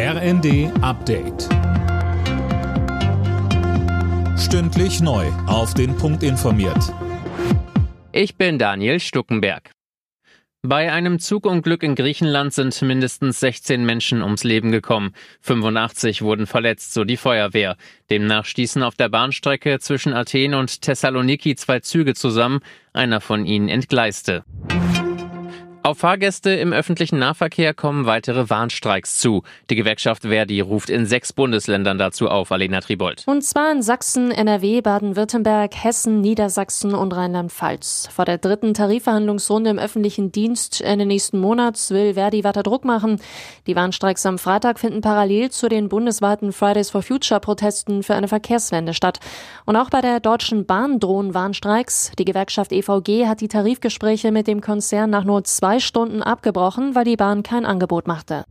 RND Update. Stündlich neu. Auf den Punkt informiert. Ich bin Daniel Stuckenberg. Bei einem Zugunglück in Griechenland sind mindestens 16 Menschen ums Leben gekommen. 85 wurden verletzt, so die Feuerwehr. Demnach stießen auf der Bahnstrecke zwischen Athen und Thessaloniki zwei Züge zusammen. Einer von ihnen entgleiste. Auf Fahrgäste im öffentlichen Nahverkehr kommen weitere Warnstreiks zu. Die Gewerkschaft Verdi ruft in sechs Bundesländern dazu auf, Alena Tribold. Und zwar in Sachsen, NRW, Baden-Württemberg, Hessen, Niedersachsen und Rheinland-Pfalz. Vor der dritten Tarifverhandlungsrunde im öffentlichen Dienst Ende nächsten Monats will Verdi weiter Druck machen. Die Warnstreiks am Freitag finden parallel zu den bundesweiten Fridays for Future Protesten für eine Verkehrswende statt. Und auch bei der Deutschen Bahn drohen Warnstreiks. Die Gewerkschaft EVG hat die Tarifgespräche mit dem Konzern nach nur zwei Stunden abgebrochen, weil die Bahn kein Angebot machte.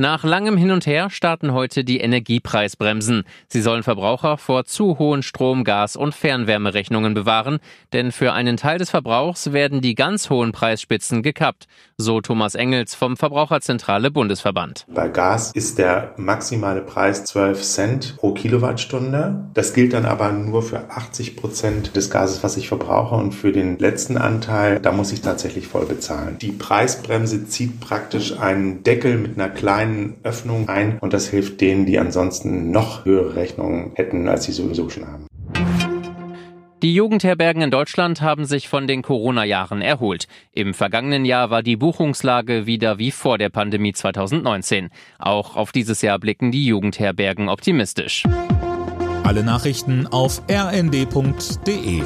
Nach langem Hin und Her starten heute die Energiepreisbremsen. Sie sollen Verbraucher vor zu hohen Strom-, Gas- und Fernwärmerechnungen bewahren, denn für einen Teil des Verbrauchs werden die ganz hohen Preisspitzen gekappt, so Thomas Engels vom Verbraucherzentrale Bundesverband. Bei Gas ist der maximale Preis 12 Cent pro Kilowattstunde. Das gilt dann aber nur für 80 Prozent des Gases, was ich verbrauche und für den letzten Anteil, da muss ich tatsächlich voll bezahlen. Die Preisbremse zieht praktisch einen Deckel mit einer kleinen kleinen Öffnung ein und das hilft denen, die ansonsten noch höhere Rechnungen hätten, als sie sowieso schon haben. Die Jugendherbergen in Deutschland haben sich von den Corona-Jahren erholt. Im vergangenen Jahr war die Buchungslage wieder wie vor der Pandemie 2019. Auch auf dieses Jahr blicken die Jugendherbergen optimistisch. Alle Nachrichten auf rnd.de